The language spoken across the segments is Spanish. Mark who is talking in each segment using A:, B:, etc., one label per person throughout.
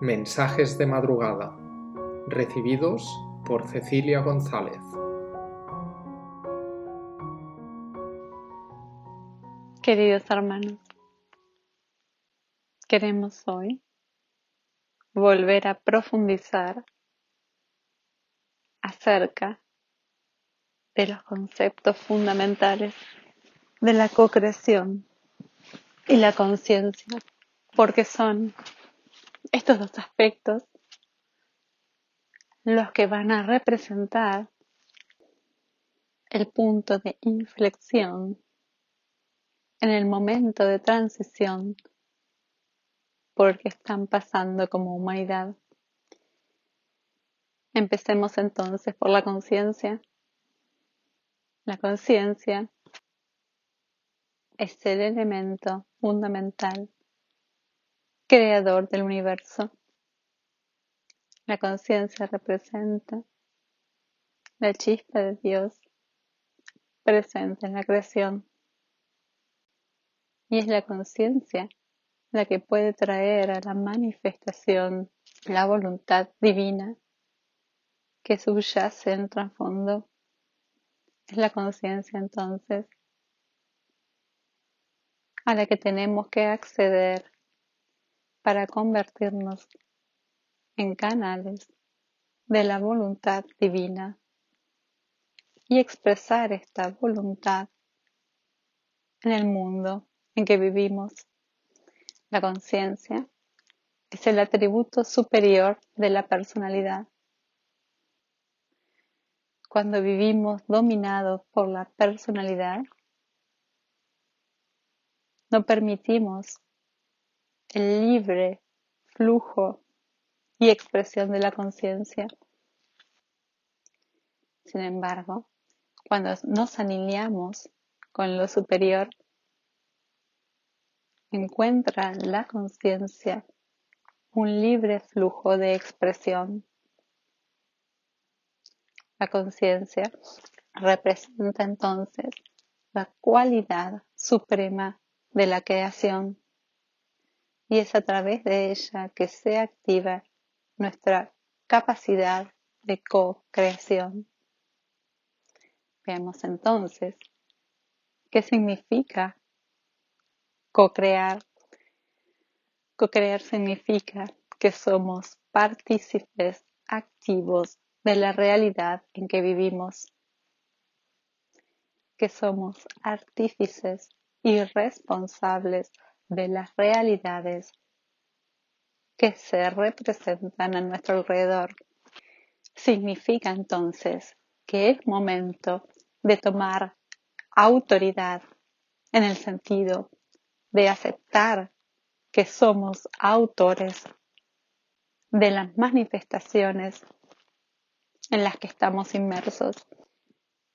A: Mensajes de madrugada, recibidos por Cecilia González.
B: Queridos hermanos, queremos hoy volver a profundizar acerca de los conceptos fundamentales de la co-creación y la conciencia, porque son estos dos aspectos los que van a representar el punto de inflexión en el momento de transición por el que están pasando como humanidad. Empecemos entonces por la conciencia. La conciencia es el elemento fundamental creador del universo. La conciencia representa la chispa de Dios presente en la creación. Y es la conciencia la que puede traer a la manifestación la voluntad divina que subyace en trasfondo. Es la conciencia entonces a la que tenemos que acceder para convertirnos en canales de la voluntad divina y expresar esta voluntad en el mundo en que vivimos. La conciencia es el atributo superior de la personalidad. Cuando vivimos dominados por la personalidad, no permitimos el libre flujo y expresión de la conciencia. Sin embargo, cuando nos alineamos con lo superior, encuentra la conciencia un libre flujo de expresión. La conciencia representa entonces la cualidad suprema de la creación y es a través de ella que se activa nuestra capacidad de co-creación. Veamos entonces qué significa co-crear. Co-crear significa que somos partícipes activos de la realidad en que vivimos, que somos artífices y responsables de las realidades que se representan a nuestro alrededor. Significa entonces que es momento de tomar autoridad en el sentido de aceptar que somos autores de las manifestaciones en las que estamos inmersos.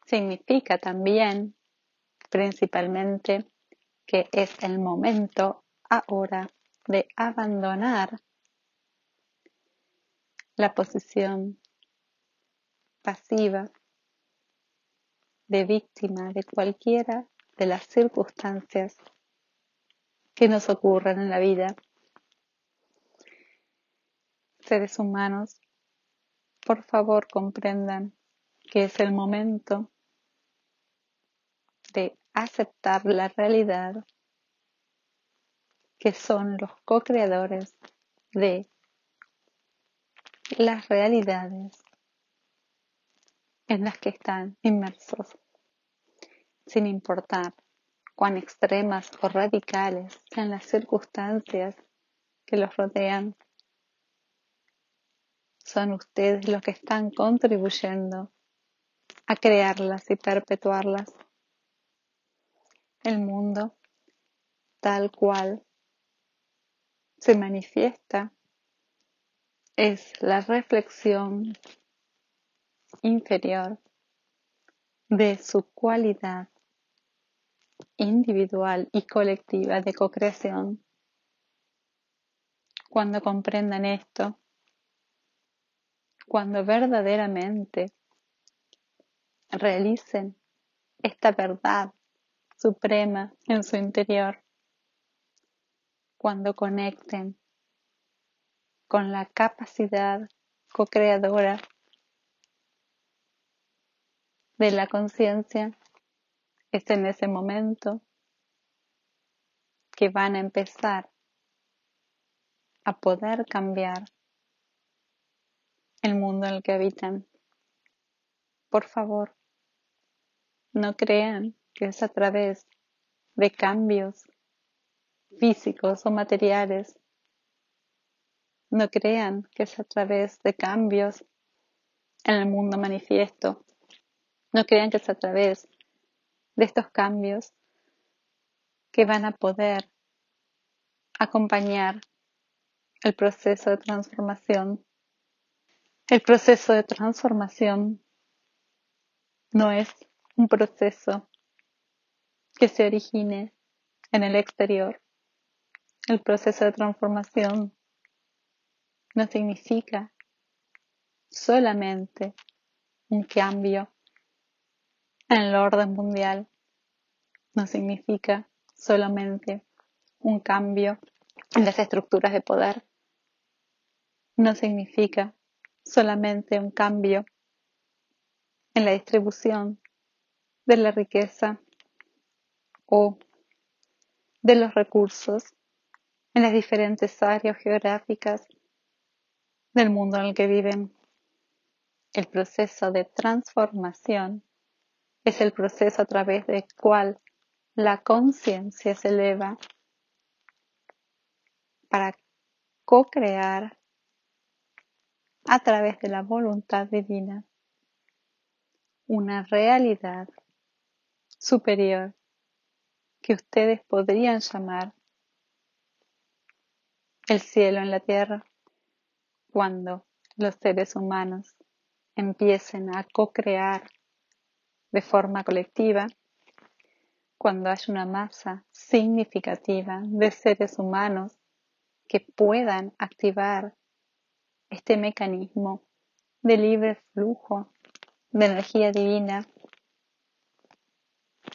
B: Significa también, principalmente, que es el momento ahora de abandonar la posición pasiva de víctima de cualquiera de las circunstancias que nos ocurren en la vida. Seres humanos, por favor comprendan que es el momento aceptar la realidad que son los co-creadores de las realidades en las que están inmersos, sin importar cuán extremas o radicales sean las circunstancias que los rodean. Son ustedes los que están contribuyendo a crearlas y perpetuarlas el mundo tal cual se manifiesta es la reflexión inferior de su cualidad individual y colectiva de co-creación. Cuando comprendan esto, cuando verdaderamente realicen esta verdad suprema en su interior. Cuando conecten con la capacidad co-creadora de la conciencia, es en ese momento que van a empezar a poder cambiar el mundo en el que habitan. Por favor, no crean que es a través de cambios físicos o materiales. No crean que es a través de cambios en el mundo manifiesto. No crean que es a través de estos cambios que van a poder acompañar el proceso de transformación. El proceso de transformación no es un proceso que se origine en el exterior. El proceso de transformación no significa solamente un cambio en el orden mundial, no significa solamente un cambio en las estructuras de poder, no significa solamente un cambio en la distribución de la riqueza o de los recursos en las diferentes áreas geográficas del mundo en el que viven. El proceso de transformación es el proceso a través del cual la conciencia se eleva para co-crear a través de la voluntad divina una realidad superior que ustedes podrían llamar el cielo en la tierra cuando los seres humanos empiecen a co-crear de forma colectiva, cuando hay una masa significativa de seres humanos que puedan activar este mecanismo de libre flujo de energía divina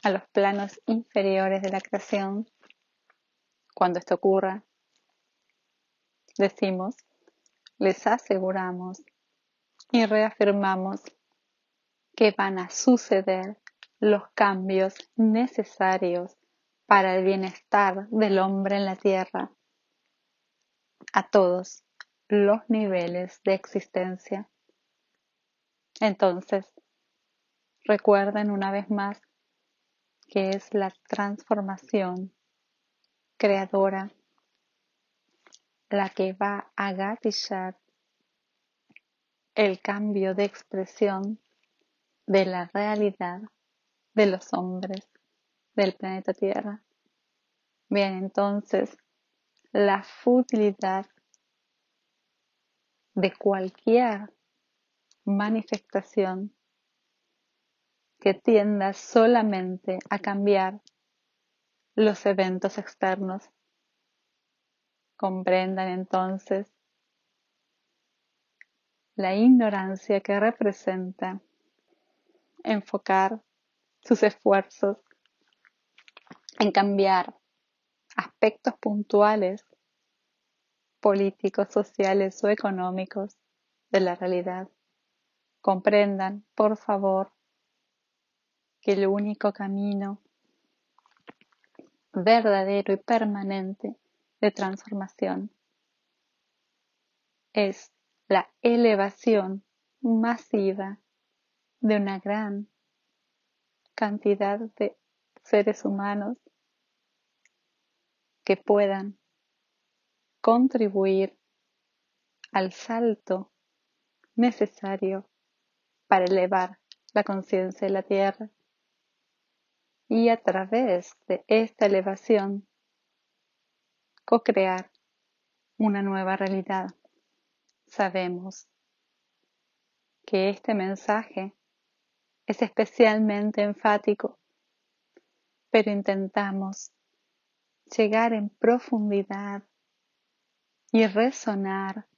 B: a los planos inferiores de la creación. Cuando esto ocurra, decimos, les aseguramos y reafirmamos que van a suceder los cambios necesarios para el bienestar del hombre en la tierra a todos los niveles de existencia. Entonces, recuerden una vez más que es la transformación creadora la que va a gatillar el cambio de expresión de la realidad de los hombres del planeta Tierra. Bien, entonces, la futilidad de cualquier manifestación que tienda solamente a cambiar los eventos externos. Comprendan entonces la ignorancia que representa enfocar sus esfuerzos en cambiar aspectos puntuales políticos, sociales o económicos de la realidad. Comprendan, por favor, que el único camino verdadero y permanente de transformación es la elevación masiva de una gran cantidad de seres humanos que puedan contribuir al salto necesario para elevar la conciencia de la Tierra y a través de esta elevación co-crear una nueva realidad. Sabemos que este mensaje es especialmente enfático, pero intentamos llegar en profundidad y resonar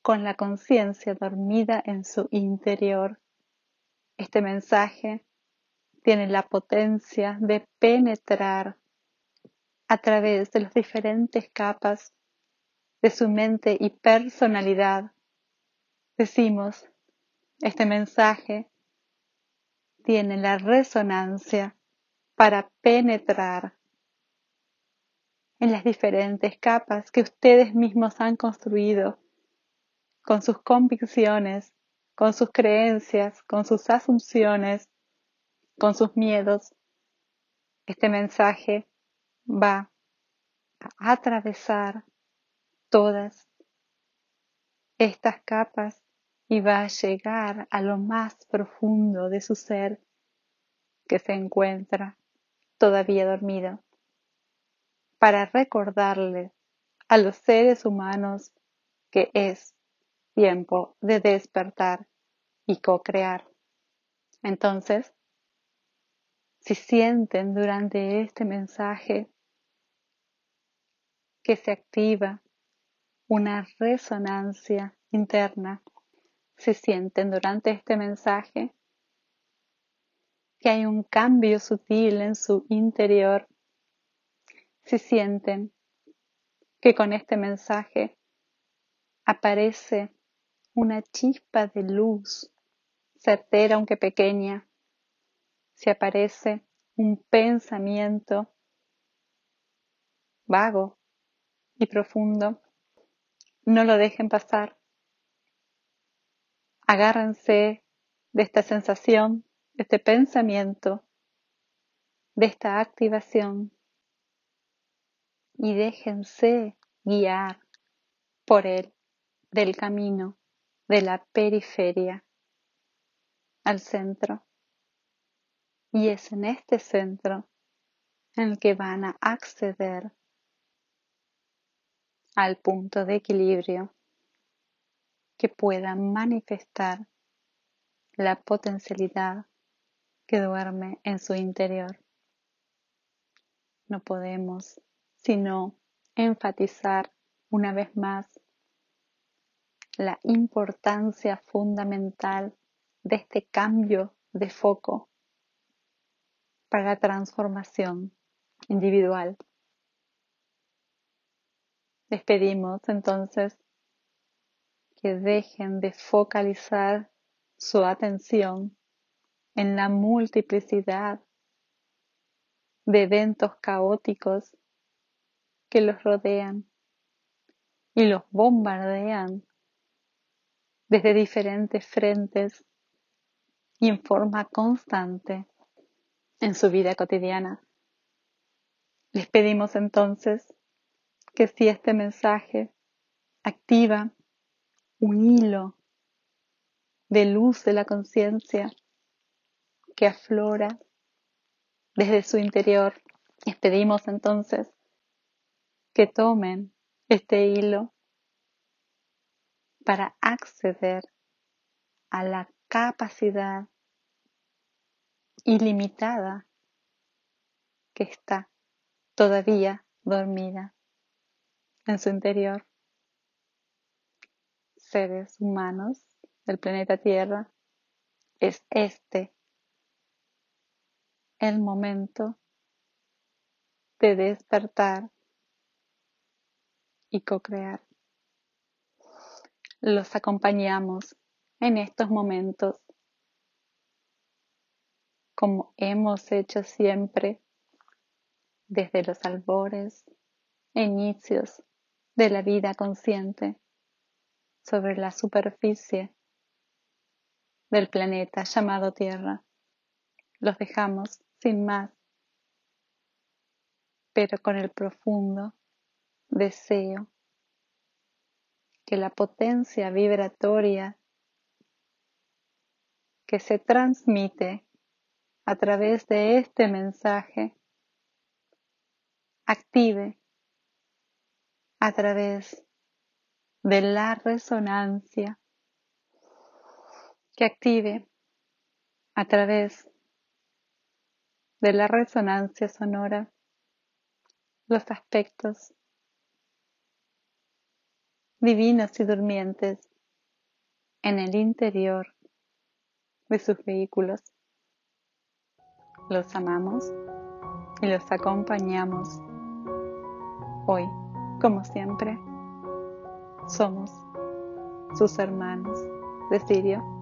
B: con la conciencia dormida en su interior. Este mensaje tiene la potencia de penetrar a través de las diferentes capas de su mente y personalidad, decimos, este mensaje tiene la resonancia para penetrar en las diferentes capas que ustedes mismos han construido con sus convicciones, con sus creencias, con sus asunciones, con sus miedos. Este mensaje va a atravesar todas estas capas y va a llegar a lo más profundo de su ser que se encuentra todavía dormido para recordarle a los seres humanos que es tiempo de despertar y co-crear. Entonces, si sienten durante este mensaje que se activa una resonancia interna, si sienten durante este mensaje que hay un cambio sutil en su interior si sienten que con este mensaje aparece una chispa de luz, certera aunque pequeña, si aparece un pensamiento vago y profundo, no lo dejen pasar. Agárrense de esta sensación, de este pensamiento, de esta activación y déjense guiar por él del camino de la periferia al centro. Y es en este centro en el que van a acceder al punto de equilibrio que pueda manifestar la potencialidad que duerme en su interior. No podemos sino enfatizar una vez más la importancia fundamental de este cambio de foco para la transformación individual. Les pedimos entonces que dejen de focalizar su atención en la multiplicidad de eventos caóticos que los rodean y los bombardean desde diferentes frentes y en forma constante en su vida cotidiana. Les pedimos entonces que si este mensaje activa un hilo de luz de la conciencia que aflora desde su interior, les pedimos entonces que tomen este hilo para acceder a la capacidad ilimitada que está todavía dormida en su interior. Seres humanos del planeta Tierra, es este el momento de despertar y co-crear. Los acompañamos en estos momentos como hemos hecho siempre desde los albores e inicios de la vida consciente sobre la superficie del planeta llamado Tierra. Los dejamos sin más, pero con el profundo deseo que la potencia vibratoria que se transmite a través de este mensaje active a través de la resonancia que active a través de la resonancia sonora los aspectos divinos y durmientes en el interior de sus vehículos. Los amamos y los acompañamos hoy, como siempre, somos sus hermanos de Sirio.